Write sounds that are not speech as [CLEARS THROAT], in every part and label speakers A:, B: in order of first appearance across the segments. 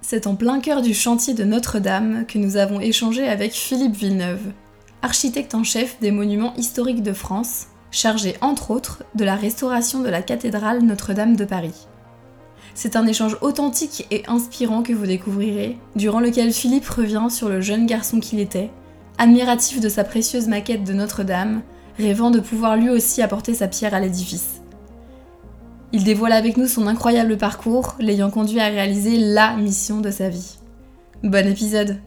A: c'est en plein cœur du chantier de Notre-Dame que nous avons échangé avec Philippe Villeneuve, architecte en chef des monuments historiques de France, chargé entre autres de la restauration de la cathédrale Notre-Dame de Paris. C'est un échange authentique et inspirant que vous découvrirez, durant lequel Philippe revient sur le jeune garçon qu'il était, admiratif de sa précieuse maquette de Notre-Dame, rêvant de pouvoir lui aussi apporter sa pierre à l'édifice. Il dévoile avec nous son incroyable parcours, l'ayant conduit à réaliser LA mission de sa vie. Bon épisode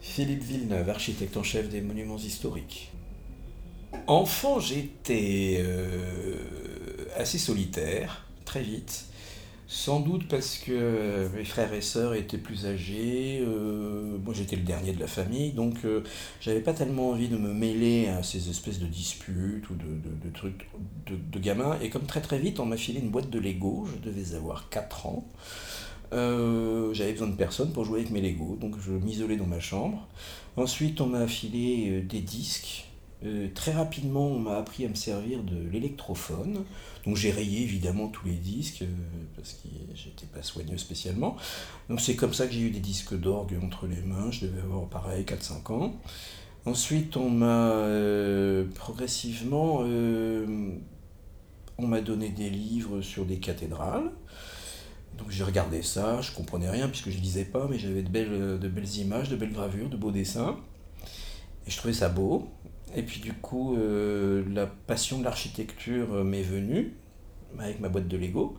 B: Philippe Villeneuve, architecte en chef des monuments historiques. Enfant, j'étais euh, assez solitaire, très vite. Sans doute parce que mes frères et sœurs étaient plus âgés, euh, moi j'étais le dernier de la famille, donc euh, j'avais pas tellement envie de me mêler à ces espèces de disputes ou de, trucs de, gamins. Et comme très très vite on m'a filé une boîte de Lego, je devais avoir 4 ans, euh, j'avais besoin de personne pour jouer avec mes Lego, donc je m'isolais dans ma chambre. Ensuite on m'a filé des disques euh, très rapidement, on m'a appris à me servir de l'électrophone. Donc j'ai rayé évidemment tous les disques, euh, parce que j'étais pas soigneux spécialement. Donc c'est comme ça que j'ai eu des disques d'orgue entre les mains, je devais avoir pareil 4-5 ans. Ensuite, on m'a euh, progressivement, on m'a donné des livres sur des cathédrales. Donc j'ai regardé ça, je comprenais rien puisque je lisais pas, mais j'avais de belles, de belles images, de belles gravures, de beaux dessins. Et je trouvais ça beau. Et puis du coup, euh, la passion de l'architecture euh, m'est venue, avec ma boîte de Lego.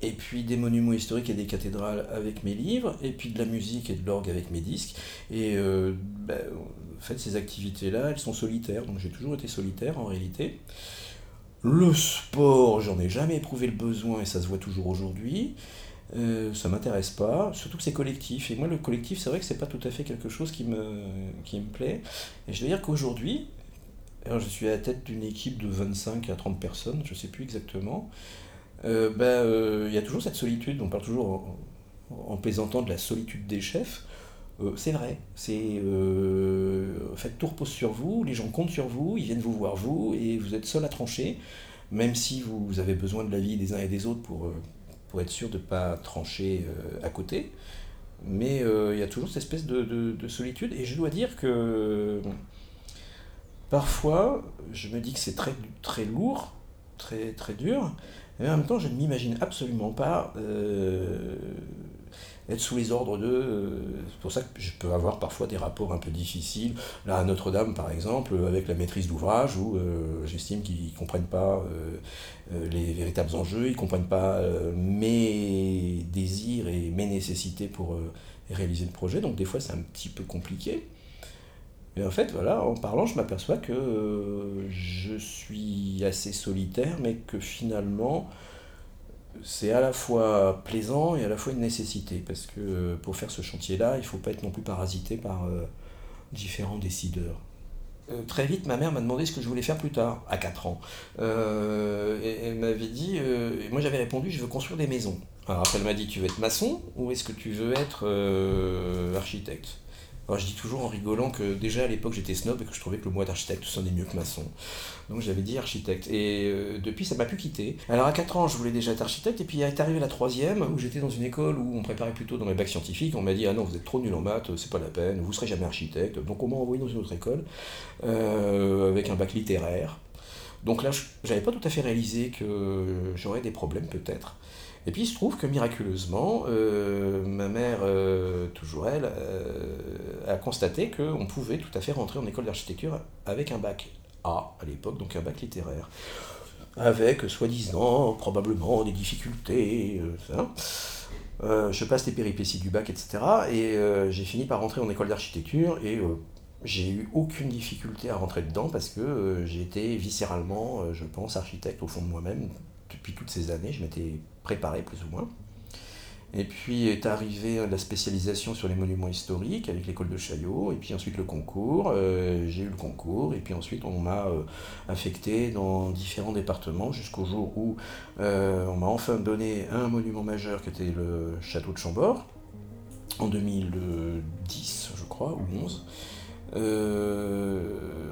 B: Et puis des monuments historiques et des cathédrales avec mes livres, et puis de la musique et de l'orgue avec mes disques. Et euh, ben, en fait, ces activités-là, elles sont solitaires, donc j'ai toujours été solitaire en réalité. Le sport, j'en ai jamais éprouvé le besoin et ça se voit toujours aujourd'hui. Euh, ça m'intéresse pas, surtout que c'est collectif. Et moi, le collectif, c'est vrai que c'est pas tout à fait quelque chose qui me, qui me plaît. Et je dois dire qu'aujourd'hui, alors je suis à la tête d'une équipe de 25 à 30 personnes, je sais plus exactement. Euh, ben, euh, il y a toujours cette solitude, on parle toujours en, plaisantant de la solitude des chefs. c'est vrai, c'est en fait tout repose sur vous, les gens comptent sur vous, ils viennent vous voir vous et vous êtes seul à trancher, même si vous avez besoin de la vie des uns et des autres pour, pour être sûr de ne pas trancher euh, à côté. Mais euh, il y a toujours cette espèce de, solitude. Et je dois dire que parfois, je me dis que c'est très, lourd, très, très dur. Mais en même temps, je ne m'imagine absolument pas euh, être sous les ordres d'eux. Euh, c'est pour ça que je peux avoir parfois des rapports un peu difficiles. Là, à Notre-Dame, par exemple, avec la maîtrise d'ouvrage, où euh, j'estime qu'ils ne comprennent pas euh, les véritables enjeux, ils ne comprennent pas mes désirs et mes nécessités pour réaliser le projet. Donc, des fois, c'est un petit peu compliqué. Mais en fait, voilà, en parlant, je m'aperçois que je suis assez solitaire, mais que finalement, c'est à la fois plaisant et à la fois une nécessité, parce que euh, pour faire ce chantier-là, il ne faut pas être non plus parasité par euh, différents décideurs. Euh, très vite, ma mère m'a demandé ce que je voulais faire plus tard, à 4 ans. et elle m'avait dit, moi j'avais répondu, je veux construire des maisons. Alors après, elle m'a dit, tu veux être maçon ou est-ce que tu veux être architecte? Alors, je dis toujours en rigolant que déjà à l'époque j'étais snob et que je trouvais que le mot d'architecte sonnait mieux que maçon. Donc j'avais dit architecte. Et euh, depuis ça m'a pu quitter. Alors à 4 ans je voulais déjà être architecte et puis est arrivé la troisième où j'étais dans une école où on préparait plutôt dans les bacs scientifiques. On m'a dit ah non vous êtes trop nul en maths, c'est pas la peine, vous serez jamais architecte. Donc on m'a envoyé dans une autre école euh, avec un bac littéraire. Donc là, j'avais pas tout à fait réalisé que j'aurais des problèmes peut-être. Et puis il se trouve que miraculeusement, euh, ma mère, euh, toujours elle, euh, a constaté qu'on pouvait tout à fait rentrer en école d'architecture avec un bac A à l'époque, donc un bac littéraire. Avec, soi-disant, probablement des difficultés. je passe les péripéties du bac, etc. Et j'ai fini par rentrer en école d'architecture et j'ai eu aucune difficulté à rentrer dedans parce que j'ai été viscéralement, je pense, architecte au fond de moi-même depuis toutes ces années. Je m'étais préparé plus ou moins. Et puis est arrivée la spécialisation sur les monuments historiques avec l'école de Chaillot, et puis ensuite le concours. Euh, j'ai eu le concours, et puis ensuite on m'a euh, affecté dans différents départements jusqu'au jour où euh, on m'a enfin donné un monument majeur qui était le château de Chambord, en 2010 je crois, ou 11.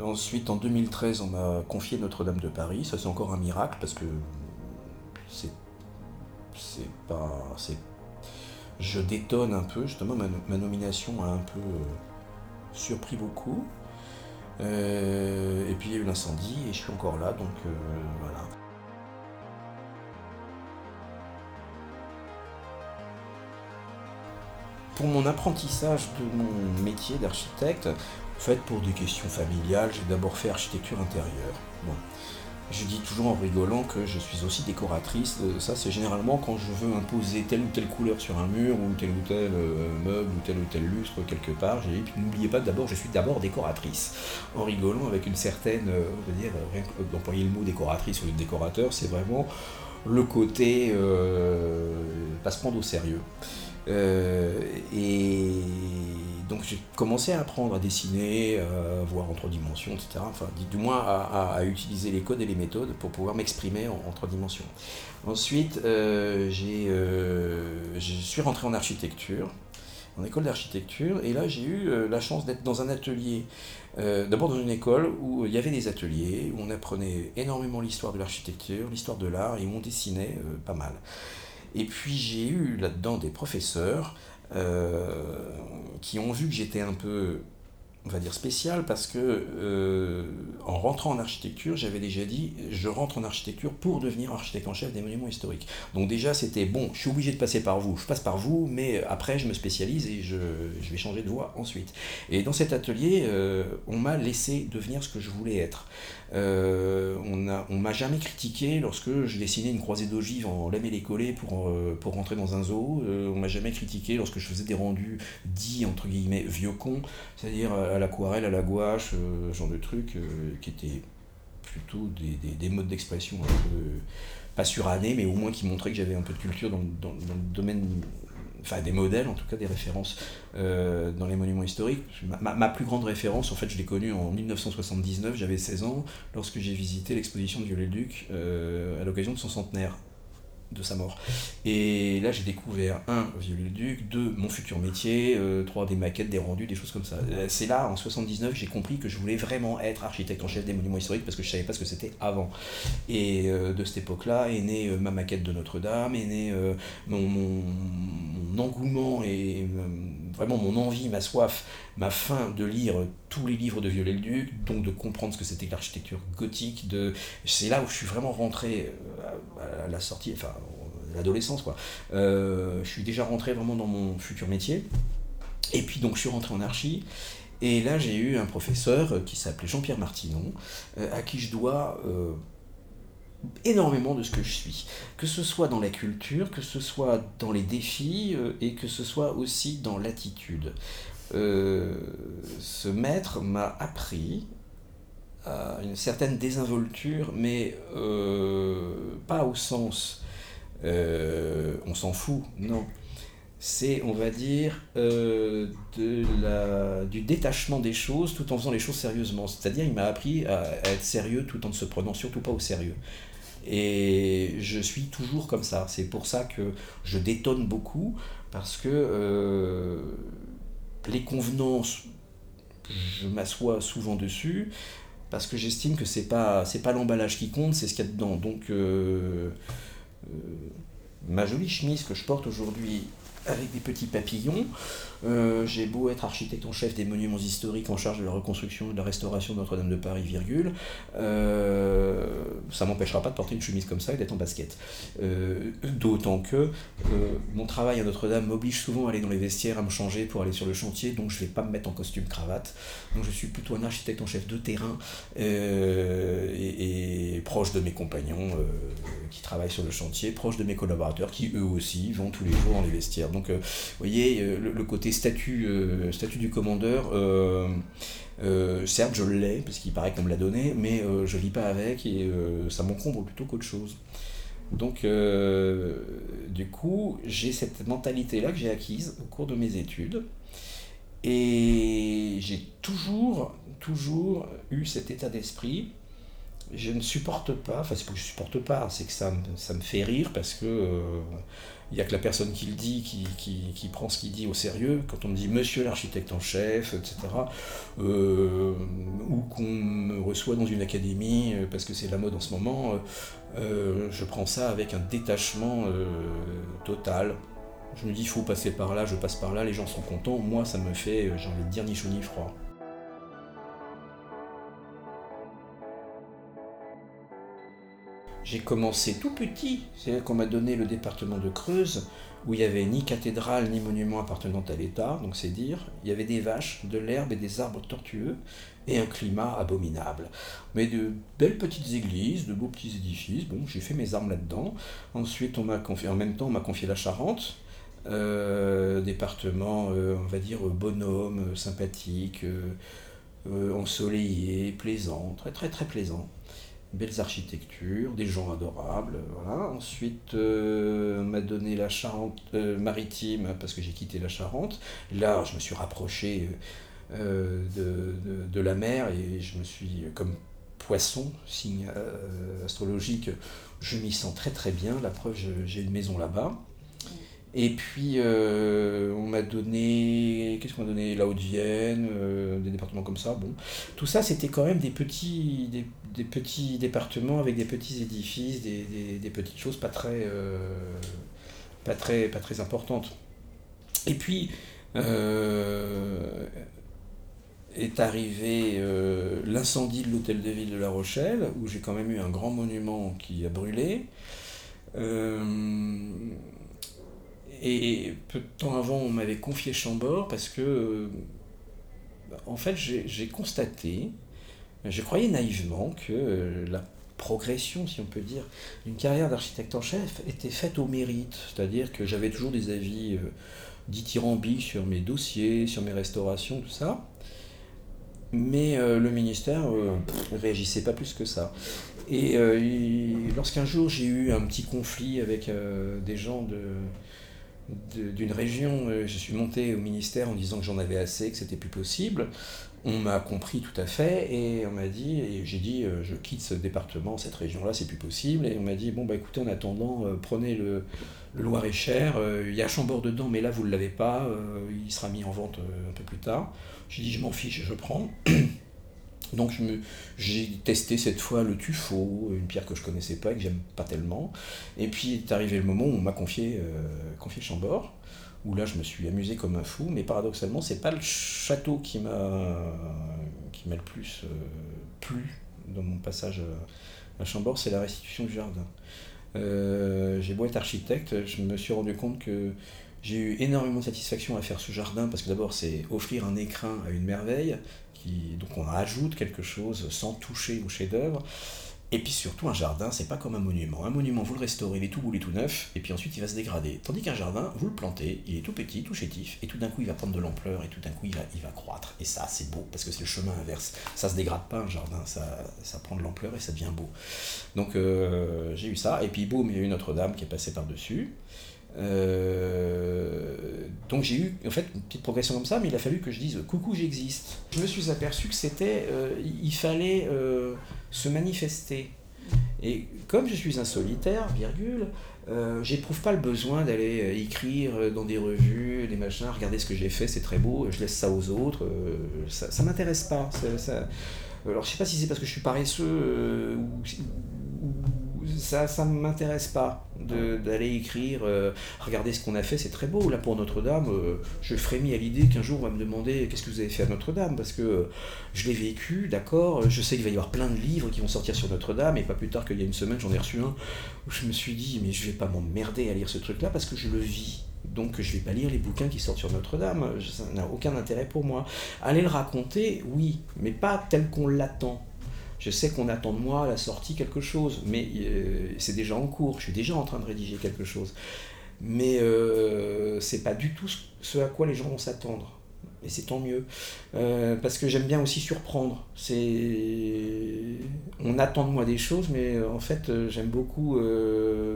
B: ensuite, en 2013, on m'a confié Notre-Dame de Paris. Ça, c'est encore un miracle parce que c'est c'est pas c'est je détonne un peu. Justement, ma, nomination a un peu euh, surpris beaucoup. Euh, et puis il y a eu l'incendie et je suis encore là, donc euh, voilà. Pour mon apprentissage de mon métier d'architecte, en fait, pour des questions familiales, j'ai d'abord fait architecture intérieure. Je dis toujours en rigolant que je suis aussi décoratrice. Euh, ça, c'est généralement quand je veux imposer telle ou telle couleur sur un mur, ou tel ou tel euh, meuble, ou tel ou tel lustre quelque part. J'ai dit, n'oubliez pas d'abord, je suis d'abord décoratrice. En rigolant avec une certaine, euh, on va dire, rien d'employer le mot décoratrice ou décorateur, c'est vraiment le côté pas se prendre au sérieux. et donc j'ai commencé à apprendre à dessiner, à voir en trois dimensions, etc. Enfin, du moins à, utiliser les codes et les méthodes pour pouvoir m'exprimer en, trois dimensions. Ensuite, euh, euh, je suis rentré en architecture, en école d'architecture, et là j'ai eu euh, la chance d'être dans un atelier, d'abord dans une école où il y avait des ateliers, où on apprenait énormément l'histoire de l'architecture, l'histoire de l'art, et où on dessinait pas mal. Et puis j'ai eu là-dedans des professeurs euh, qui ont vu que j'étais un peu on va dire spécial parce que euh, en rentrant en architecture, j'avais déjà dit je rentre en architecture pour devenir architecte en chef des monuments historiques. Donc déjà c'était bon, je suis obligé de passer par vous, je passe par vous, mais après je me spécialise et je, je vais changer de voie ensuite. Et dans cet atelier, euh, on m'a laissé devenir ce que je voulais être. Euh, on m'a jamais critiqué lorsque je dessinais une croisée d'ogives en lame et les collets pour, pour rentrer dans un zoo. on m'a jamais critiqué lorsque je faisais des rendus dits entre guillemets vieux cons, c'est-à-dire à l'aquarelle, à la gouache, euh, genre de trucs euh, qui étaient plutôt des, modes d'expression un peu, pas surannés, mais au moins qui montraient que j'avais un peu de culture dans, le domaine, enfin des modèles en tout cas, des références euh, dans les monuments historiques. Ma, plus grande référence, en fait, je l'ai connue en 1979, j'avais 16 ans, lorsque j'ai visité l'exposition de Viollet-le-Duc à l'occasion de son centenaire de sa mort. Et là, j'ai découvert, un, Viollet-le-Duc, deux, mon futur métier, euh, trois, des maquettes, des rendus, des choses comme ça. Euh, c'est là, en 79, j'ai compris que je voulais vraiment être architecte en chef des monuments historiques parce que je savais pas ce que c'était avant. Et euh, de cette époque-là est née ma maquette de Notre-Dame, est né mon, mon, engouement et vraiment mon envie, ma soif, ma faim de lire tous les livres de Viollet-le-Duc, donc de comprendre ce que c'était que l'architecture gothique. C'est là où je suis vraiment rentré à la sortie, enfin, l'adolescence, quoi. Euh, je suis déjà rentré vraiment dans mon futur métier. Et puis, donc, je suis rentré en archi. Et là, j'ai eu un professeur qui s'appelait Jean-Pierre Martinon, euh, à qui je dois euh, énormément de ce que je suis. Que ce soit dans la culture, que ce soit dans les défis, et que ce soit aussi dans l'attitude. Ce maître m'a appris une certaine désinvolture, mais euh, pas au sens euh, on s'en fout, non. C'est, on va dire, euh, du détachement des choses tout en faisant les choses sérieusement. C'est-à-dire, il m'a appris à, être sérieux tout en ne se prenant surtout pas au sérieux. Et je suis toujours comme ça. C'est pour ça que je détonne beaucoup, parce que les convenances, je m'assois souvent dessus, parce que j'estime que c'est pas c'est pas l'emballage qui compte, c'est ce qu'il y a dedans. Donc euh, euh, ma jolie chemise que je porte aujourd'hui avec des petits papillons, euh, j'ai beau être architecte en chef des monuments historiques en charge de la reconstruction et de la restauration de Notre-Dame de Paris, virgule, euh, ça m'empêchera pas de porter une chemise comme ça et d'être en basket. Euh, d'autant que mon travail à Notre-Dame m'oblige souvent à aller dans les vestiaires, à me changer pour aller sur le chantier, donc je vais pas me mettre en costume cravate. Donc je suis plutôt un architecte en chef de terrain et, proche de mes compagnons qui travaillent sur le chantier, proche de mes collaborateurs qui eux aussi vont tous les jours dans les vestiaires. Donc vous voyez, le côté statut, euh, statut du commandeur, euh, euh, certes je l'ai, parce qu'il paraît qu'on me l'a donné, mais je vis pas avec et ça m'encombre plutôt qu'autre chose. Donc, du coup, j'ai cette mentalité-là que j'ai acquise au cours de mes études. Et j'ai toujours, toujours eu cet état d'esprit. Je ne supporte pas, enfin c'est pas que je supporte pas, c'est que ça me fait rire parce que il n'y a que la personne qui le dit, qui, prend ce qu'il dit au sérieux. Quand on me dit monsieur l'architecte en chef, etc., euh, ou qu'on me reçoit dans une académie, euh, parce que c'est la mode en ce moment, euh, je prends ça avec un détachement total. Je me dis, il faut passer par là, je passe par là, les gens sont contents. Moi, ça me fait, j'ai envie de dire, ni chaud ni froid. J'ai commencé tout petit, c'est-à-dire qu'on m'a donné le département de Creuse, où il n'y avait ni cathédrale ni monument appartenant à l'État, donc c'est dire. Il y avait des vaches, de l'herbe et des arbres tortueux, et un climat abominable. Mais de belles petites églises, de beaux petits édifices, bon, j'ai fait mes armes là-dedans. Ensuite, on m'a confié, en même temps, on m'a confié la Charente, euh, département, euh, on va dire, bonhomme, sympathique, euh, ensoleillé, plaisant, très très très plaisant belles architectures, des gens adorables. Voilà. Ensuite, euh, on m'a donné la Charente euh, maritime parce que j'ai quitté la Charente. Là, je me suis rapproché euh, de, la mer et je me suis, comme poisson, signe astrologique, je m'y sens très très bien. La preuve, j'ai une maison là-bas. Et puis, on m'a donné, qu'est-ce qu'on m'a donné? La Haute-Vienne, des départements comme ça. Bon, tout ça, c'était quand même des petits, des petits départements avec des petits édifices, des, petites choses pas très, euh, pas très, pas très importantes. Et puis euh, est arrivé euh, l'incendie de l'hôtel de ville de La Rochelle, où j'ai quand même eu un grand monument qui a brûlé. Et peu de temps avant, on m'avait confié Chambord parce que, en fait, j'ai constaté je croyais naïvement que euh, la progression, si on peut dire, d'une carrière d'architecte en chef était faite au mérite. C'est-à-dire que j'avais toujours des avis euh, dithyrambiques sur mes dossiers, sur mes restaurations, tout ça. Mais euh, le ministère ne réagissait pas plus que ça. Et lorsqu'un jour j'ai eu un petit conflit avec des gens de, d'une région, je suis monté au ministère en disant que j'en avais assez, que c'était plus possible on m'a compris tout à fait et on m'a dit, et j'ai dit, euh, je quitte ce département, cette région-là, c'est plus possible. Et on m'a dit, bon, bah écoutez, en attendant, euh, prenez le, Loir-et-Cher, euh, il y a Chambord dedans, mais là, vous ne l'avez pas, il sera mis en vente un peu plus tard. J'ai dit, je m'en fiche, je prends. [CLEARS THROAT] Donc j'ai testé cette fois le tuffeau, une pierre que je connaissais pas et que j'aime pas tellement. Et puis est arrivé le moment où on m'a confié, confié Chambord où là je me suis amusé comme un fou, mais paradoxalement c'est pas le château qui m'a qui m'a le plus euh, plu dans mon passage à Chambord, c'est la restitution du jardin. Euh, j'ai beau être architecte, je me suis rendu compte que j'ai eu énormément de satisfaction à faire ce jardin parce que d'abord c'est offrir un écrin à une merveille, donc on rajoute quelque chose sans toucher au chef-d'œuvre. Et puis surtout, un jardin, c'est pas comme un monument. Un monument, vous le restaurez, il est tout est tout neuf, et puis ensuite il va se dégrader. Tandis qu'un jardin, vous le plantez, il est tout petit, tout chétif, et tout d'un coup il va prendre de l'ampleur, et tout d'un coup il va, croître. Et ça, c'est beau, parce que c'est le chemin inverse. Ça se dégrade pas un jardin, ça, ça prend de l'ampleur et ça devient beau. Donc euh, j'ai eu ça, et puis boum, il y a eu Notre-Dame qui est passée par-dessus. Euh, donc j'ai eu en fait une petite progression comme ça, mais il a fallu que je dise coucou j'existe. Je me suis aperçu que c'était, euh, il fallait euh, se manifester. Et comme je suis un solitaire, virgule, j'éprouve pas le besoin d'aller écrire dans des revues, des machins, regardez ce que j'ai fait, c'est très beau, je laisse ça aux autres, ça, ça m'intéresse pas. Alors je sais pas si c'est parce que je suis paresseux ou ça ça m'intéresse pas d'aller écrire euh, regardez ce qu'on a fait c'est très beau là pour Notre-Dame euh, je frémis à l'idée qu'un jour on va me demander qu'est-ce que vous avez fait à Notre-Dame? Parce que euh, je l'ai vécu d'accord je sais qu'il va y avoir plein de livres qui vont sortir sur Notre-Dame et pas plus tard qu'il y a une semaine j'en ai reçu un où je me suis dit mais je vais pas m'emmerder à lire ce truc là parce que je le vis donc je vais pas lire les bouquins qui sortent sur Notre-Dame, ça n'a aucun intérêt pour moi. Aller le raconter, oui, mais pas tel qu'on l'attend. Je sais qu'on attend de moi à la sortie quelque chose, mais euh, c'est déjà en cours, je suis déjà en train de rédiger quelque chose. Mais euh, c'est pas du tout ce à quoi les gens vont s'attendre. Et c'est tant mieux. Euh, parce que j'aime bien aussi surprendre. C'est... On attend de moi des choses, mais euh, en fait, euh, j'aime beaucoup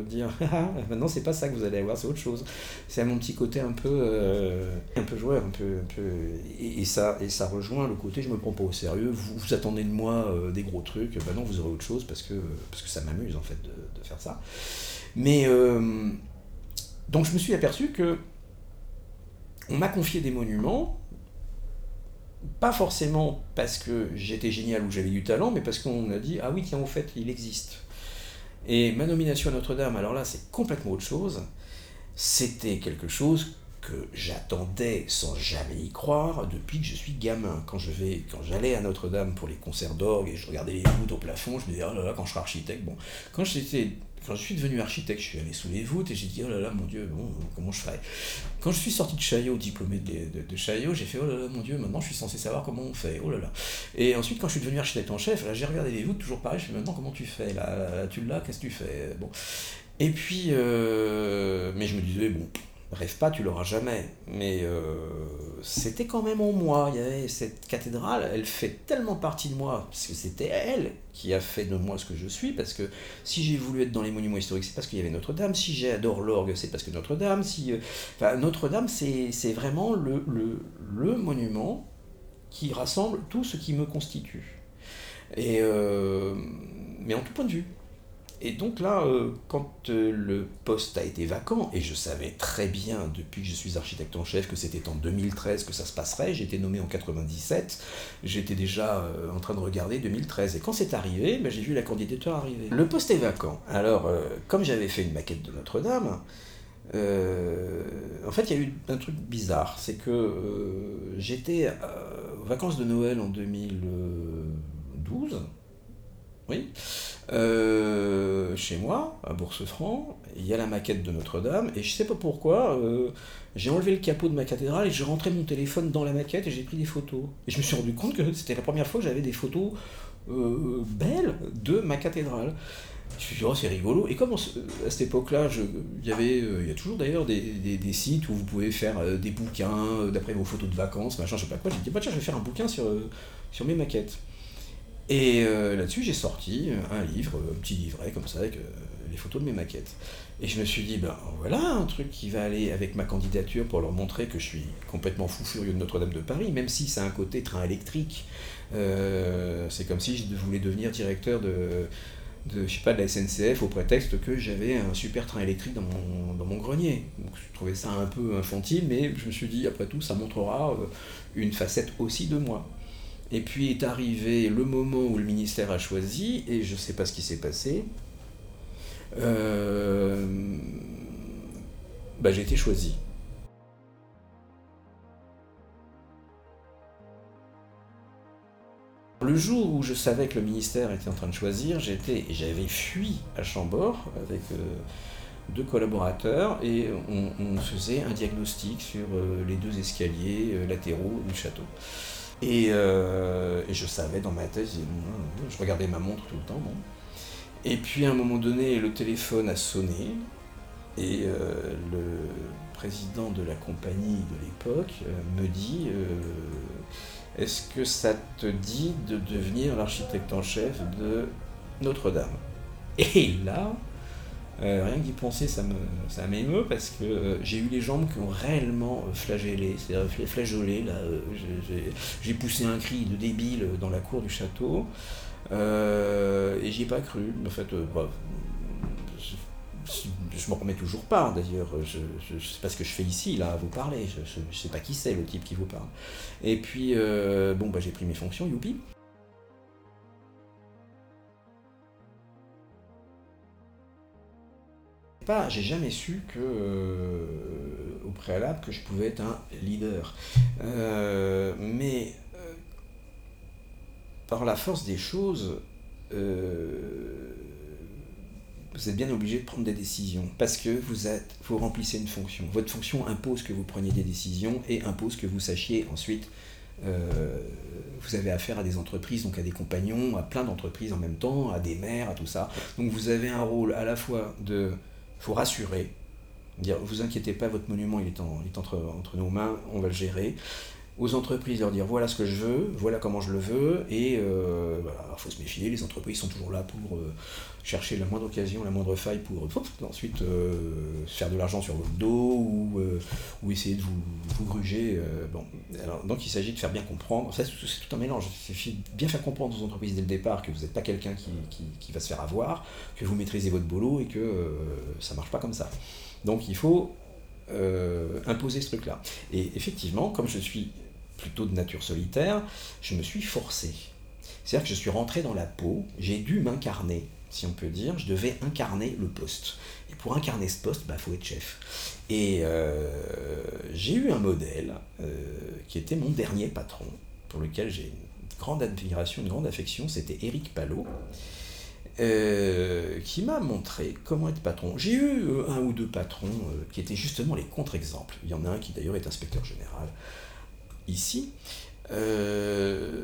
B: dire [LAUGHS] ah, maintenant, c'est pas ça que vous allez avoir, c'est autre chose. C'est mon petit côté un peu, un peu joueur. Un peu, un peu... Et, ça, et ça rejoint le côté je me prends pas au sérieux. Vous, vous attendez de moi des gros trucs. Ben non, vous aurez autre chose parce que, parce que ça m'amuse en fait de, de faire ça. Mais. donc, je me suis aperçu que. On m'a confié des monuments pas forcément parce que j'étais génial ou j'avais du talent, mais parce qu'on a dit ah oui tiens au fait il existe. Et ma nomination à Notre-Dame, alors là c'est complètement autre chose. C'était quelque chose que j'attendais sans jamais y croire depuis que je suis gamin. Quand je vais, quand j'allais à Notre-Dame pour les concerts d'orgue et je regardais les voûtes au plafond, je me disais oh là là quand je serai architecte. Bon, quand j'étais quand je suis devenu architecte, je suis allé sous les voûtes et j'ai dit, oh là là, mon Dieu, bon, comment je ferais? Quand je suis sorti de Chaillot, diplômé de, Chaillot, j'ai fait, oh là là, mon Dieu, maintenant je suis censé savoir comment on fait, oh là là. Et ensuite, quand je suis devenu architecte en chef, j'ai regardé les voûtes, toujours pareil, je fais, maintenant comment tu fais? Là, tu l'as, qu'est-ce que tu fais? Bon. Et puis, euh, mais je me disais, bon, Rêve pas, tu l'auras jamais. Mais euh, c'était quand même en moi. Il y avait cette cathédrale, elle fait tellement partie de moi, parce que c'était elle qui a fait de moi ce que je suis. Parce que si j'ai voulu être dans les monuments historiques, c'est parce qu'il y avait Notre-Dame. Si j'adore l'orgue, c'est parce que Notre-Dame. Si, euh, Notre-Dame, c'est vraiment le, monument qui rassemble tout ce qui me constitue. Et, euh, mais en tout point de vue. Et donc là, euh, quand euh, le poste a été vacant, et je savais très bien depuis que je suis architecte en chef que c'était en 2013 que ça se passerait, j'ai été nommé en 97, j'étais déjà euh, en train de regarder 2013. Et quand c'est arrivé, ben, j'ai vu la candidature arriver. Le poste est vacant. Alors, comme j'avais fait une maquette de Notre-Dame, en fait, il y a eu un truc bizarre, c'est que j'étais aux vacances de Noël en 2012, euh, chez moi, à Bourse-Franc, il y a la maquette de Notre-Dame, et je sais pas pourquoi, euh, j'ai enlevé le capot de ma cathédrale et j'ai rentré mon téléphone dans la maquette et j'ai pris des photos. Et je me suis rendu compte que c'était la première fois que j'avais des photos euh, belles de ma cathédrale. Je me suis dit, oh, c'est rigolo. Et comme à cette époque-là, il y avait, il y a toujours d'ailleurs des, sites où vous pouvez faire des bouquins d'après vos photos de vacances, machin, je sais pas quoi. J'ai dit, bah, tiens, je vais faire un bouquin sur mes maquettes. Et euh, là-dessus, j'ai sorti un livre, un petit livret comme ça, avec euh, les photos de mes maquettes. Et je me suis dit, ben voilà un truc qui va aller avec ma candidature pour leur montrer que je suis complètement fou furieux de Notre-Dame de Paris, même si c'est un côté train électrique. Euh, c'est comme si je voulais devenir directeur de, de, je sais pas, de la SNCF au prétexte que j'avais un super train électrique dans mon, dans mon grenier. Donc, je trouvais ça un peu infantile, mais je me suis dit, après tout, ça montrera une facette aussi de moi. Et puis est arrivé le moment où le ministère a choisi, et je ne sais pas ce qui s'est passé. Euh, bah, j'ai été choisi. Le jour où je savais que le ministère était en train de choisir, j'étais, j'avais fui à Chambord avec euh, deux collaborateurs et on, faisait un diagnostic sur euh, les deux escaliers latéraux du château. Euh, et, je savais dans ma tête, je regardais ma montre tout le temps. Et puis à un moment donné, le téléphone a sonné et euh, le président de la compagnie de l'époque euh, me dit Est-ce que ça te dit de devenir l'architecte en chef de Notre-Dame? Et là, euh, rien que d'y penser, ça me ça m'émeut parce que euh, j'ai eu les jambes qui ont réellement euh, flagellé, c'est-à-dire flageolé. Là, j'ai poussé un cri de débile dans la cour du château et j'y ai pas cru. En fait, bah, je, m'en remets toujours pas d'ailleurs. Je, sais pas ce que je fais ici là à vous parler. Je, je, sais pas qui c'est le type qui vous parle. Et puis bon bah j'ai pris mes fonctions, youpi. J'ai jamais su que, euh, au préalable, que je pouvais être un leader. Euh, mais euh, par la force des choses, vous êtes bien obligé de prendre des décisions parce que vous, êtes, vous remplissez une fonction. Votre fonction impose que vous preniez des décisions et impose que vous sachiez ensuite. vous avez affaire à des entreprises, donc à des compagnons, à plein d'entreprises en même temps, à des maires, à tout ça. Donc vous avez un rôle à la fois de faut rassurer, dire vous inquiétez pas, votre monument il est, en, est entre, entre nos mains, on va le gérer. Aux entreprises, leur dire voilà ce que je veux, voilà comment je le veux, et euh, il faut se méfier, les entreprises sont toujours là pour euh, chercher la moindre occasion, la moindre faille pour ensuite euh, faire de l'argent sur votre dos ou, essayer de vous, gruger. bon. donc il s'agit de faire bien comprendre, c'est tout un mélange, il suffit de bien faire comprendre aux entreprises dès le départ que vous n'êtes pas quelqu'un qui, qui, qui, va se faire avoir, que vous maîtrisez votre boulot et que ça marche pas comme ça. Donc il faut imposer ce truc-là. Et effectivement, comme je suis plutôt de nature solitaire, je me suis forcé. C'est-à-dire que je suis rentré dans la peau, j'ai dû m'incarner, si on peut dire, je devais incarner le poste. Et pour incarner ce poste, il bah, faut être chef. Et euh, j'ai eu un modèle euh, qui était mon dernier patron, pour lequel j'ai une grande admiration, une grande affection, c'était Éric Palot. Euh, qui m'a montré comment être patron. J'ai eu un ou deux patrons qui étaient justement les contre-exemples. Il y en a un qui d'ailleurs est inspecteur général, euh,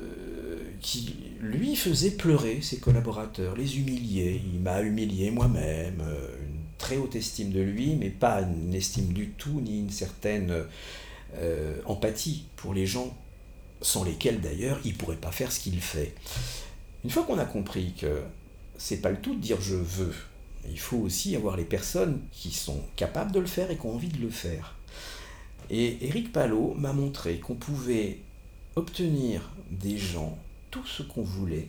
B: qui lui faisait pleurer ses collaborateurs, les humilier. Il m'a humilié moi-même, euh, une très haute estime de lui, mais pas une estime du tout, ni une certaine euh, empathie pour les gens, sans lesquels d'ailleurs il ne pourrait pas faire ce qu'il fait. Une fois qu'on a compris que c'est pas le tout de dire je veux, il faut aussi avoir les personnes qui sont capables de le faire et qui ont envie de le faire. Et Eric Palot m'a montré qu'on pouvait obtenir des gens tout ce qu'on voulait,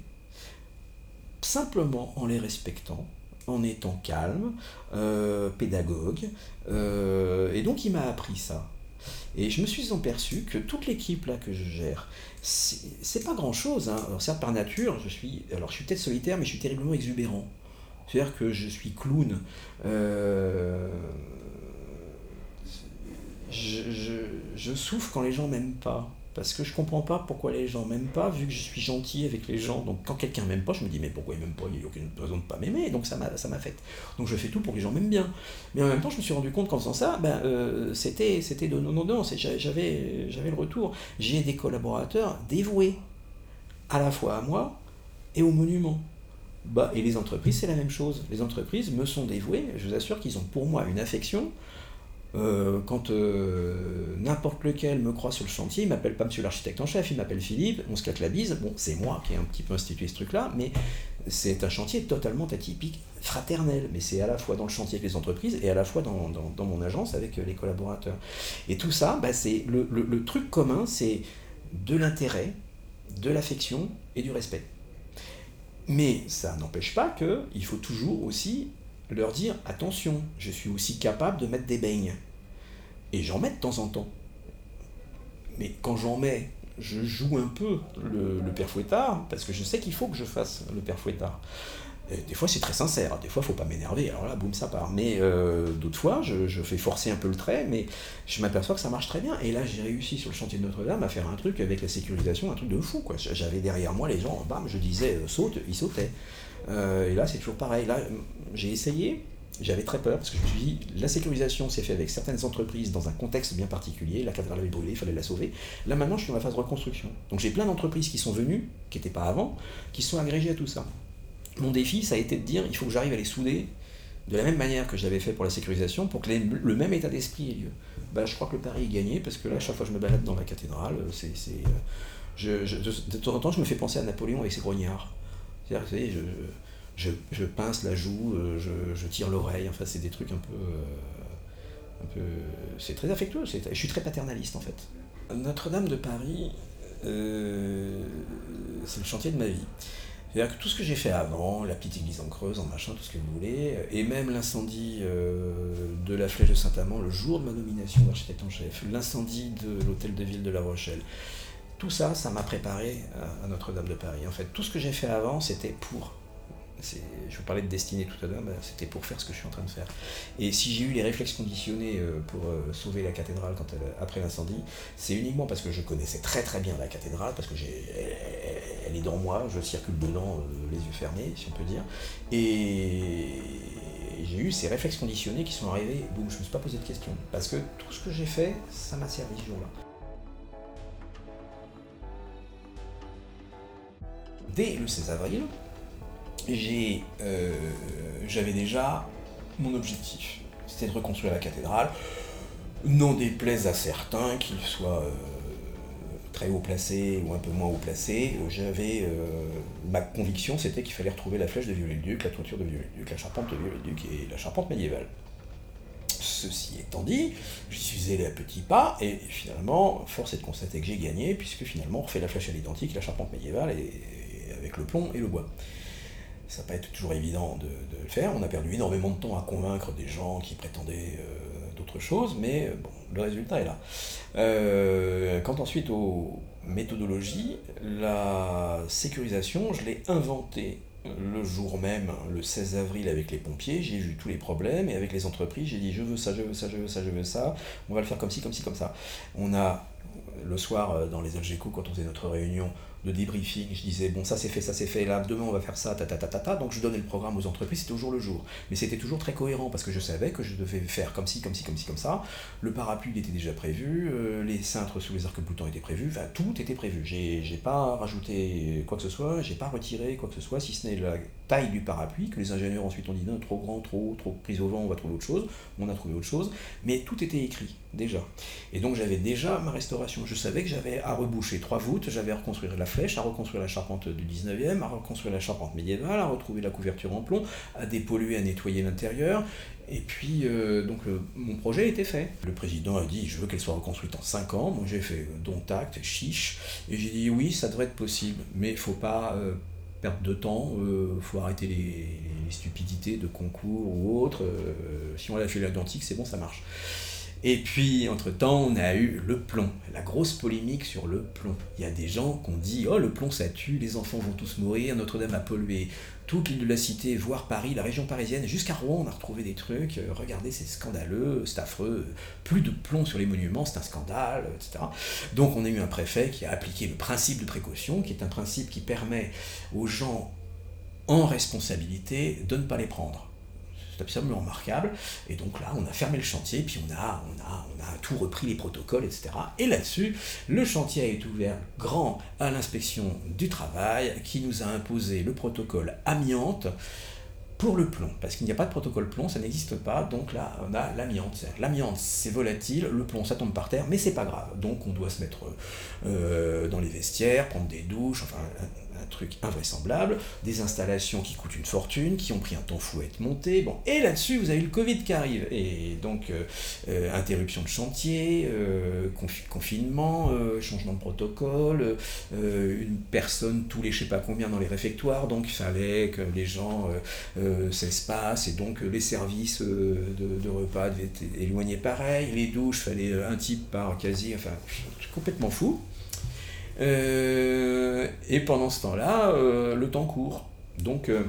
B: simplement en les respectant, en étant calme, euh, pédagogue. Euh, et donc il m'a appris ça. Et je me suis aperçu que toute l'équipe là que je gère, c'est pas grand chose. Hein. Alors certes par nature, je suis, alors je suis peut-être solitaire, mais je suis terriblement exubérant. C'est-à-dire que je suis clown. Euh, je, souffre quand les gens m'aiment pas. Parce que je comprends pas pourquoi les gens m'aiment pas, vu que je suis gentil avec les gens. Donc quand quelqu'un m'aime pas, je me dis mais pourquoi il m'aime pas? Il n'y a aucune raison de pas m'aimer. Donc ça m'affecte. Donc je fais tout pour que les gens m'aiment bien. Mais en même temps, je me suis rendu compte qu'en faisant ça, ben, euh, c'était c'était non non non. J'avais j'avais le retour. J'ai des collaborateurs dévoués à la fois à moi et au monument. Bah, et les entreprises, c'est la même chose. Les entreprises me sont dévouées. Je vous assure qu'ils ont pour moi une affection euh, quand euh, n'importe lequel me croit sur le chantier, il m'appelle pas monsieur l'architecte en chef, il m'appelle Philippe, on se claque la bise. Bon, c'est moi qui ai un petit peu institué ce truc-là, mais c'est un chantier totalement atypique, fraternel. Mais c'est à la fois dans le chantier avec les entreprises et à la fois dans, dans, mon agence avec euh, les collaborateurs. Et tout ça, bah, c'est le, le, le truc commun, c'est de l'intérêt, de l'affection et du respect. Mais ça n'empêche pas qu'il faut toujours aussi leur dire attention, je suis aussi capable de mettre des beignes. Et j'en mets de temps en temps. Mais quand j'en mets, je joue un peu le, père fouettard, parce que je sais qu'il faut que je fasse le père fouettard. des fois, c'est très sincère, des fois, faut pas m'énerver, alors là, boum, ça part. Mais euh, d'autres fois, je, fais forcer un peu le trait, mais je m'aperçois que ça marche très bien. Et là, j'ai réussi sur le chantier de Notre-Dame à faire un truc avec la sécurisation, un truc de fou. J'avais derrière moi les gens, bam, je disais euh, saute, ils sautaient. Euh, et là, c'est toujours pareil. Là, j'ai essayé, j'avais très peur parce que je me suis dit, la sécurisation s'est faite avec certaines entreprises dans un contexte bien particulier. La cathédrale avait brûlé, il fallait la sauver. Là, maintenant, je suis dans la phase de reconstruction. Donc, j'ai plein d'entreprises qui sont venues, qui n'étaient pas avant, qui sont agrégées à tout ça. Mon défi, ça a été de dire, il faut que j'arrive à les souder de la même manière que j'avais fait pour la sécurisation pour que le même état d'esprit ait lieu. Bah, je crois que le pari est gagné parce que là, chaque fois que je me balade dans la cathédrale, c'est, euh, de temps en temps, je me fais penser à Napoléon avec ses grognards. C'est-à-dire, je, je, pince la joue, euh, je, tire l'oreille, enfin, c'est des trucs un peu. Euh, un peu c'est très affectueux, je suis très paternaliste en fait. Notre-Dame de Paris, euh, c'est le chantier de ma vie. C'est-à-dire que tout ce que j'ai fait avant, la petite église en creuse, en machin, tout ce que vous voulez, et même l'incendie de la flèche de Saint-Amand le jour de ma nomination d'architecte en chef, l'incendie de l'hôtel de ville de La Rochelle, tout ça, ça m'a préparé à Notre-Dame de Paris. En fait, tout ce que j'ai fait avant, c'était pour. Je vous parlais de destinée tout à l'heure, ben, c'était pour faire ce que je suis en train de faire. Et si j'ai eu les réflexes conditionnés euh, pour euh, sauver la cathédrale après l'incendie, c'est uniquement parce que je connaissais très très bien la cathédrale, parce que elle, est dans moi, je circule dedans euh, les yeux fermés, si on peut dire. Et j'ai eu ces réflexes conditionnés qui sont arrivés, boum, je ne me suis pas posé de questions. Parce que tout ce que j'ai fait, ça m'a servi ce jour-là. Dès le 16 avril, euh, j'avais déjà mon objectif. C'était de reconstruire la cathédrale. Non déplaise à certains, qu'ils soient euh, très haut placé ou un peu moins haut placé, j'avais ma conviction c'était qu'il fallait retrouver la flèche de Viollet-le-Duc, la toiture de Viollet-le-Duc, la charpente de Viollet-le-Duc et la charpente médiévale. Ceci étant dit, j'y suis allé à petits pas, et finalement, force est de constater que j'ai gagné, puisque finalement on refait la flèche à l'identique, la charpente médiévale, et, avec le plomb et le bois. Ça n'a pas été toujours évident de, le faire, on a perdu énormément de temps à convaincre des gens qui prétendaient euh, d'autres choses, mais bon, le résultat est là. Euh, quant ensuite aux méthodologies, la sécurisation, je l'ai inventée le jour même, le 16 avril, avec les pompiers, j'ai vu tous les problèmes, et avec les entreprises, j'ai dit je veux ça, je veux ça, je veux ça, je veux ça, on va le faire comme ci, comme ci, comme ça. On a, le soir, euh, dans les Algeco, quand on faisait notre réunion, de débriefing, je disais, bon, ça c'est fait, ça c'est fait, là, demain on va faire ça, ta, ta, ta. Donc je donnais le programme aux entreprises, c'était toujours le jour. Mais c'était toujours très cohérent parce que je savais que je devais faire comme ci, comme ci, comme ci, comme ça. Le parapluie était déjà prévu, euh, les cintres sous les arcs-boutants étaient prévus, enfin tout était prévu. J'ai pas rajouté quoi que ce soit, j'ai pas retiré quoi que ce soit, si ce n'est la taille du parapluie, que les ingénieurs ensuite ont dit non, trop grand, trop trop prise au vent, on va trouver autre chose. On a trouvé autre chose, mais tout était écrit déjà. Et donc j'avais déjà ma restauration. Je savais que j'avais à reboucher trois voûtes, j'avais à reconstruire la flèche, à reconstruire la charpente du 19e, à reconstruire la charpente médiévale, à retrouver la couverture en plomb, à dépolluer, à nettoyer l'intérieur. Et puis, euh, donc, mon projet était fait. Le président a dit, je veux qu'elle soit reconstruite en 5 ans. Moi, j'ai fait don tact, chiche. Et j'ai dit, oui, ça devrait être possible, mais il faut pas euh, perdre de temps, il euh, faut arrêter les, stupidités de concours ou autres. si on a fait l'identique, c'est bon, ça marche. Et puis, entre-temps, on a eu le plomb, la grosse polémique sur le plomb. Il y a des gens qui ont dit Oh, le plomb, ça tue, les enfants vont tous mourir, Notre-Dame a pollué toute l'île de la Cité, voire Paris, la région parisienne, jusqu'à Rouen, on a retrouvé des trucs. Euh, regardez, c'est scandaleux, c'est affreux. Plus de plomb sur les monuments, c'est un scandale, etc. Donc, on a eu un préfet qui a appliqué le principe de précaution, qui est un principe qui permet aux gens en responsabilité de ne pas les prendre. Absolument remarquable. Et donc là, on a fermé le chantier, puis on a, on a, on a tout repris, les protocoles, etc. Et là-dessus, le chantier a été ouvert grand à l'inspection du travail, qui nous a imposé le protocole amiante pour le plomb, parce qu'il n'y a pas de protocole plomb, ça n'existe pas, donc là on a l'amiante. L'amiante c'est volatile, le plomb ça tombe par terre, mais c'est pas grave. Donc on doit se mettre euh, dans les vestiaires, prendre des douches, enfin un truc invraisemblable, des installations qui coûtent une fortune, qui ont pris un temps fou à être montées. Bon, et là-dessus, vous avez le Covid qui arrive. Et donc, euh, euh, interruption de chantier, euh, confinement, changement de protocole, une personne tous les je sais pas combien dans les réfectoires, donc il fallait que les gens s'espacent, et donc les services de, repas devaient être éloignés pareil, les douches, fallait un type par quasi, enfin, complètement fou. Euh, et pendant ce temps-là, euh, le temps court. Donc, euh,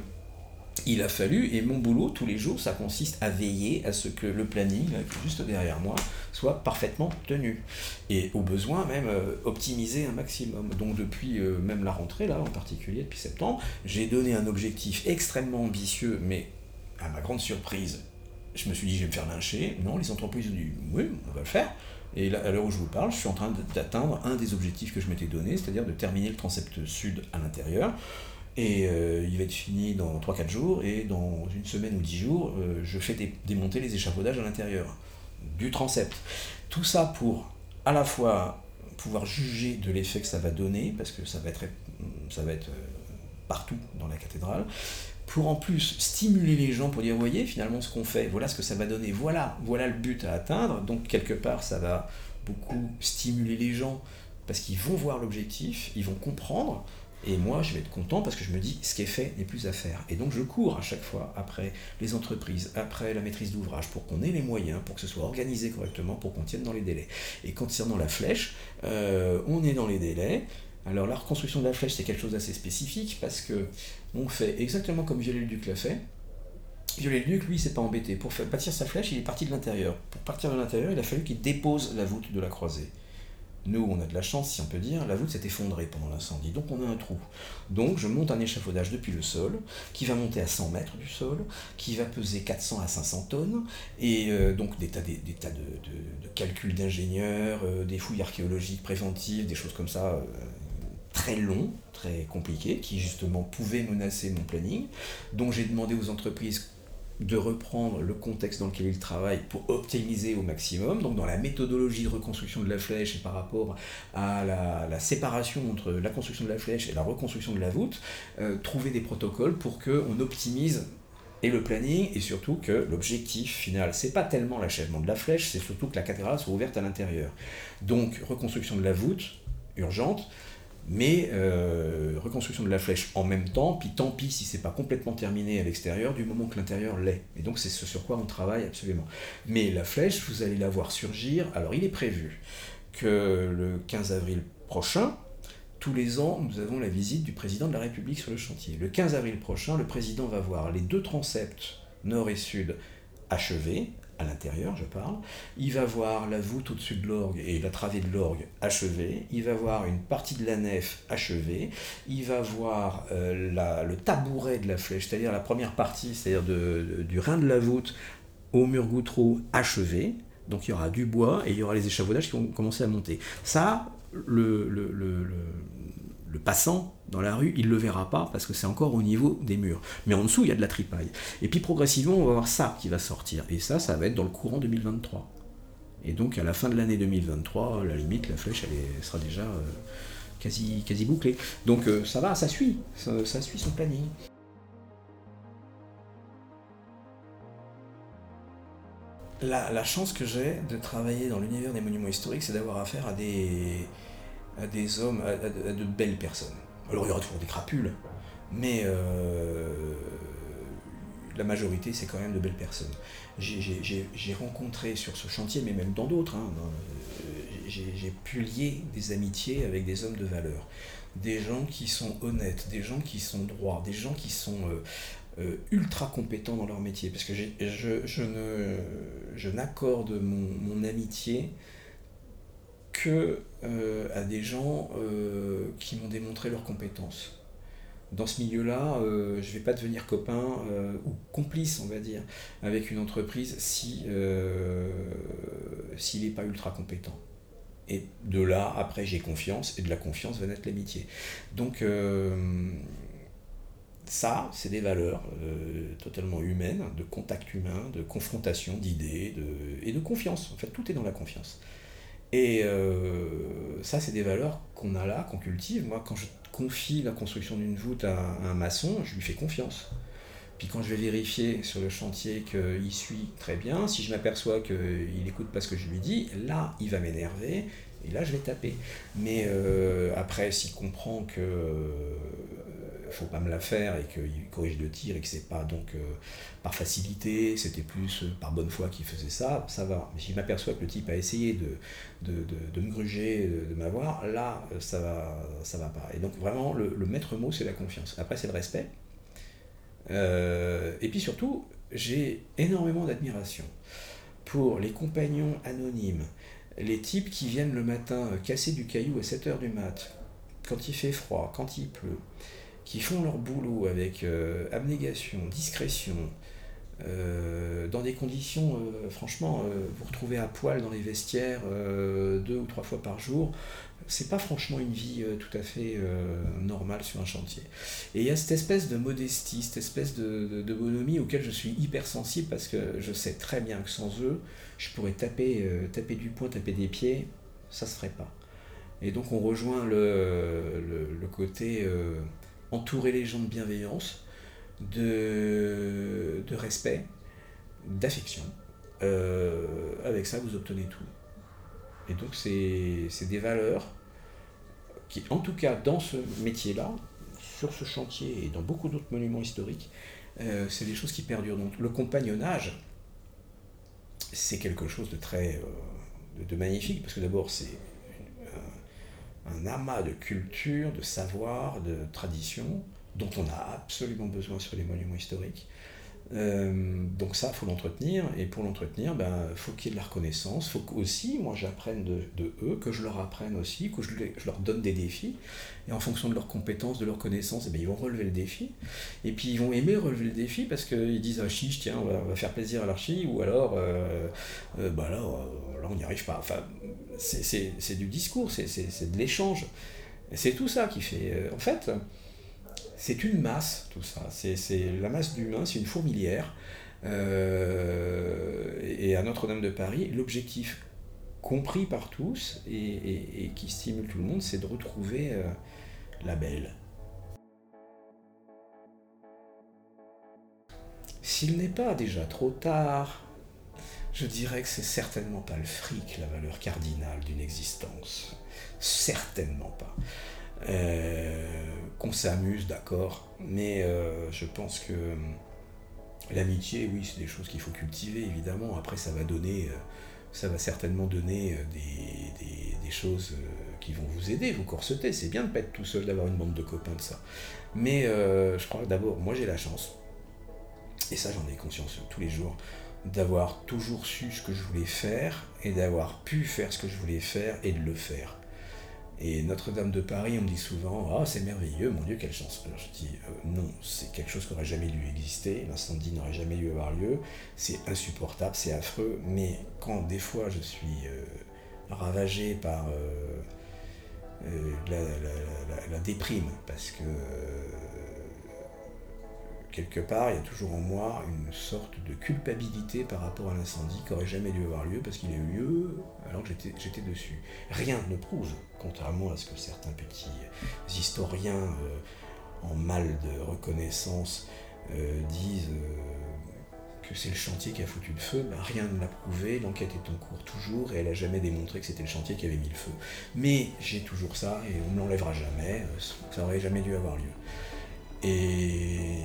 B: il a fallu, et mon boulot tous les jours, ça consiste à veiller à ce que le planning, juste derrière moi, soit parfaitement tenu. Et au besoin, même optimiser un maximum. Donc, depuis même la rentrée, là, en particulier, depuis septembre, j'ai donné un objectif extrêmement ambitieux, mais à ma grande surprise, je me suis dit, je vais me faire lyncher. Non, les entreprises ont dit, oui, on va le faire. Et à l'heure où je vous parle, je suis en train d'atteindre un des objectifs que je m'étais donné, c'est-à-dire de terminer le transept sud à l'intérieur. Et euh, il va être fini dans 3-4 jours, et dans une semaine ou 10 jours, euh, je fais démonter les échafaudages à l'intérieur du transept. Tout ça pour à la fois pouvoir juger de l'effet que ça va donner, parce que ça va être, ça va être euh, partout dans la cathédrale, pour en plus stimuler les gens pour dire, voyez, finalement ce qu'on fait, voilà ce que ça va donner, voilà, voilà le but à atteindre. Donc quelque part, ça va beaucoup stimuler les gens parce qu'ils vont voir l'objectif, ils vont comprendre. Et moi, je vais être content parce que je me dis, ce qui est fait n'est plus à faire. Et donc, je cours à chaque fois après les entreprises, après la maîtrise d'ouvrage, pour qu'on ait les moyens, pour que ce soit organisé correctement, pour qu'on tienne dans les délais. Et concernant la flèche, euh, on est dans les délais. Alors la reconstruction de la flèche, c'est quelque chose d'assez spécifique parce que on fait exactement comme Viollet-le-Duc l'a fait. Viollet-le-Duc, lui, s'est pas embêté. Pour bâtir sa flèche, il est parti de l'intérieur. Pour partir de l'intérieur, il a fallu qu'il dépose la voûte de la croisée. Nous, on a de la chance, si on peut dire, la voûte s'est effondrée pendant l'incendie, donc on a un trou. Donc je monte un échafaudage depuis le sol, qui va monter à 100 mètres du sol, qui va peser 400 à 500 tonnes, et euh, donc des tas, de, calculs d'ingénieurs, euh, des fouilles archéologiques préventives, des choses comme ça, euh, très long, très compliqué, qui justement pouvait menacer mon planning, dont j'ai demandé aux entreprises de reprendre le contexte dans lequel il travaille pour optimiser au maximum, donc dans la méthodologie de reconstruction de la flèche et par rapport à la, séparation entre la construction de la flèche et la reconstruction de la voûte, euh, trouver des protocoles pour qu'on optimise et le planning et surtout que l'objectif final, c'est pas tellement l'achèvement de la flèche, c'est surtout que la cathédrale soit ouverte à l'intérieur. Donc reconstruction de la voûte, urgente, mais euh, reconstruction de la flèche en même temps, puis tant pis si c'est pas complètement terminé à l'extérieur, du moment que l'intérieur l'est. Et donc c'est ce sur quoi on travaille absolument. Mais la flèche, vous allez la voir surgir. Alors il est prévu que le 15 avril prochain, tous les ans, nous avons la visite du président de la République sur le chantier. Le 15 avril prochain, le président va voir les deux transepts nord et sud achevés, à l'intérieur, je parle. Il va voir la voûte au-dessus de l'orgue et la travée de l'orgue achevée. Il va voir une partie de la nef achevée. Il va voir euh, le tabouret de la flèche, c'est-à-dire la première partie, c'est-à-dire du rein de la voûte au mur goutreau achevé. Donc il y aura du bois et il y aura les échafaudages qui vont commencer à monter. Ça, le, passant dans la rue, il ne le verra pas parce que c'est encore au niveau des murs. Mais en dessous, il y a de la tripaille. Et puis progressivement, on va voir ça qui va sortir. Et ça, ça va être dans le courant 2023. Et donc à la fin de l'année 2023, la limite, la flèche, elle, sera déjà euh, quasi, quasi bouclée. Donc euh, ça va, ça suit, ça, suit son planning. La, la, chance que j'ai de travailler dans l'univers des monuments historiques, c'est d'avoir affaire à des, à des hommes, à, de belles personnes. Alors il y aura toujours des crapules, mais euh, la majorité, c'est quand même de belles personnes. J'ai rencontré sur ce chantier, mais même dans d'autres, hein, euh, j'ai pu lier des amitiés avec des hommes de valeur, des gens qui sont honnêtes, des gens qui sont droits, des gens qui sont euh, ultra compétents dans leur métier. Parce que je, n'accorde mon amitié que euh, à des gens euh, qui m'ont démontré leurs compétences. Dans ce milieu-là, euh, je ne vais pas devenir copain ou complice, on va dire, avec une entreprise si s'il n'est pas ultra compétent. Et de là, après, j'ai confiance, et de la confiance va naître l'amitié. Donc, ça, c'est des valeurs totalement humaines, de contact humain, de confrontation d'idées et de confiance. En fait, tout est dans la confiance. Et euh, ça, c'est des valeurs qu'on a là, qu'on cultive. Moi, quand je confie la construction d'une voûte à, un maçon, je lui fais confiance. Puis quand je vais vérifier sur le chantier qu'il suit très bien, si je m'aperçois qu'il n'écoute pas ce que je lui dis, là, il va m'énerver et là, je vais taper. Mais euh, après, s'il comprend que faut pas me la faire et qu'il corrige le tir et que c'est pas donc euh, par facilité, c'était plus euh, par bonne foi qu'il faisait ça, ça va. Mais si je m'aperçois que le type a essayé de, de, de, me gruger, de, m'avoir, là, euh, ça va, ça va pas. Et donc vraiment, le, maître mot, c'est la confiance. Après, c'est le respect. et puis surtout, j'ai énormément d'admiration pour les compagnons anonymes, les types qui viennent le matin casser du caillou à 7h du mat, quand il fait froid, quand il pleut, qui font leur boulot avec euh, abnégation, discrétion, euh, dans des conditions, euh, franchement, vous retrouvez à poil dans les vestiaires deux ou trois fois par jour, c'est pas franchement une vie tout à fait normale sur un chantier. Et il y a cette espèce de modestie, cette espèce de, bonhomie auquel je suis hypersensible parce que je sais très bien que sans eux, je pourrais taper, taper du poing, taper des pieds, ça se ferait pas. Et donc on rejoint le côté entourer les gens de bienveillance, de, de respect, d'affection. Euh, avec ça, vous obtenez tout. Et donc, c'est des valeurs qui, en tout cas, dans ce métier-là, sur ce chantier et dans beaucoup d'autres monuments historiques, euh, c'est des choses qui perdurent. Donc, le compagnonnage, c'est quelque chose de très euh, de, magnifique, parce que d'abord, c'est un amas de culture, de savoir, de tradition, dont on a absolument besoin sur les monuments historiques. Euh, donc ça, faut l'entretenir, et pour l'entretenir, ben, faut qu'il y ait de la reconnaissance, faut aussi, moi j'apprenne de, eux, que je leur apprenne aussi, que je, leur donne des défis, et en fonction de leurs compétences, de leurs connaissances, eh ben, ils vont relever le défi, et puis ils vont aimer relever le défi parce qu'ils disent ah chiche, tiens, on va, faire plaisir à l'archi, ou alors, euh, euh, bah là, là on n'y arrive pas. Enfin, c'est du discours, c'est de l'échange, c'est tout ça qui fait. en fait, c'est une masse, tout ça. C'est la masse d'humains, c'est une fourmilière. et à Notre-Dame de Paris, l'objectif compris par tous et, qui stimule tout le monde, c'est de retrouver la belle. S'il n'est pas déjà trop tard, je dirais que c'est certainement pas le fric la valeur cardinale d'une existence. Certainement pas. Euh, qu'on s'amuse, d'accord, mais euh, je pense que euh, l'amitié, oui, c'est des choses qu'il faut cultiver, évidemment. Après, ça va donner, ça va certainement donner des, choses qui vont vous aider, vous corseter. C'est bien de ne pas être tout seul, d'avoir une bande de copains de ça. Mais je crois que d'abord, moi j'ai la chance, et ça j'en ai conscience tous les jours, d'avoir toujours su ce que je voulais faire et d'avoir pu faire ce que je voulais faire et de le faire. Et Notre-Dame de Paris, on me dit souvent Ah, c'est merveilleux, mon Dieu, quelle chance. Alors je dis euh, Non, c'est quelque chose qui n'aurait jamais dû exister, l'incendie n'aurait jamais dû avoir lieu, c'est insupportable, c'est affreux, mais quand des fois je suis euh, ravagé par euh, la, déprime, parce que quelque part, il y a toujours en moi une sorte de culpabilité par rapport à l'incendie qui n'aurait jamais dû avoir lieu parce qu'il a eu lieu alors que j'étais dessus. Rien ne prouve, contrairement à ce que certains petits historiens euh, en mal de reconnaissance euh, disent euh, que c'est le chantier qui a foutu le feu, ben, rien ne l'a prouvé, l'enquête est en cours toujours et elle n'a jamais démontré que c'était le chantier qui avait mis le feu. Mais j'ai toujours ça et on ne l'enlèvera jamais, ça n'aurait jamais dû avoir lieu. Et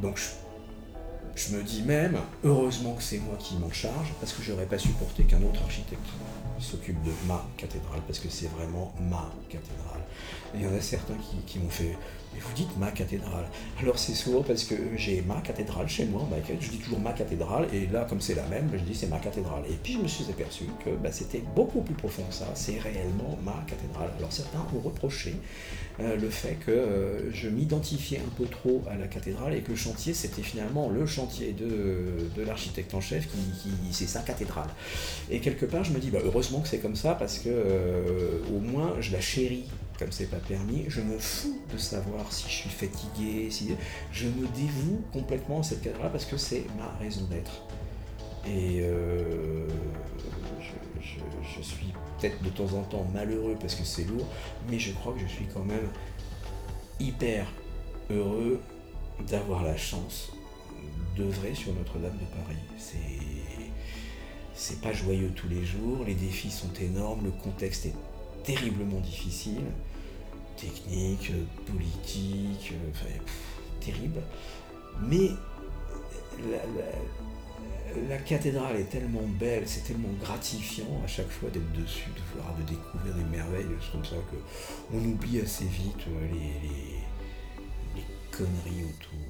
B: donc je, me dis même, heureusement que c'est moi qui m'en charge, parce que j'aurais pas supporté qu'un autre architecte s'occupe de ma cathédrale, parce que c'est vraiment ma cathédrale. Et il y en a certains qui, m'ont fait, mais vous dites ma cathédrale. Alors c'est souvent parce que j'ai ma cathédrale chez moi, je dis toujours ma cathédrale, et là comme c'est la même, je dis c'est ma cathédrale. Et puis je me suis aperçu que bah, c'était beaucoup plus profond ça, c'est réellement ma cathédrale. Alors certains ont reproché euh, le fait que euh, je m'identifiais un peu trop à la cathédrale et que le chantier c'était finalement le chantier de, l'architecte en chef qui, c'est sa cathédrale. Et quelque part je me dis bah, heureusement que c'est comme ça parce que euh, au moins je la chéris comme c'est pas permis, je me fous de savoir si je suis fatigué, si je me dévoue complètement à cette cathédrale parce que c'est ma raison d'être. Et je, suis peut-être de temps en temps malheureux parce que c'est lourd, mais je crois que je suis quand même hyper heureux d'avoir la chance d'œuvrer sur Notre-Dame de Paris. C'est c'est pas joyeux tous les jours, les défis sont énormes, le contexte est terriblement difficile, technique, politique, enfin, terrible. Mais la, cathédrale est tellement belle, c'est tellement gratifiant à chaque fois d'être dessus, de voir, de découvrir des merveilles, comme ça que on oublie assez vite euh, les conneries autour.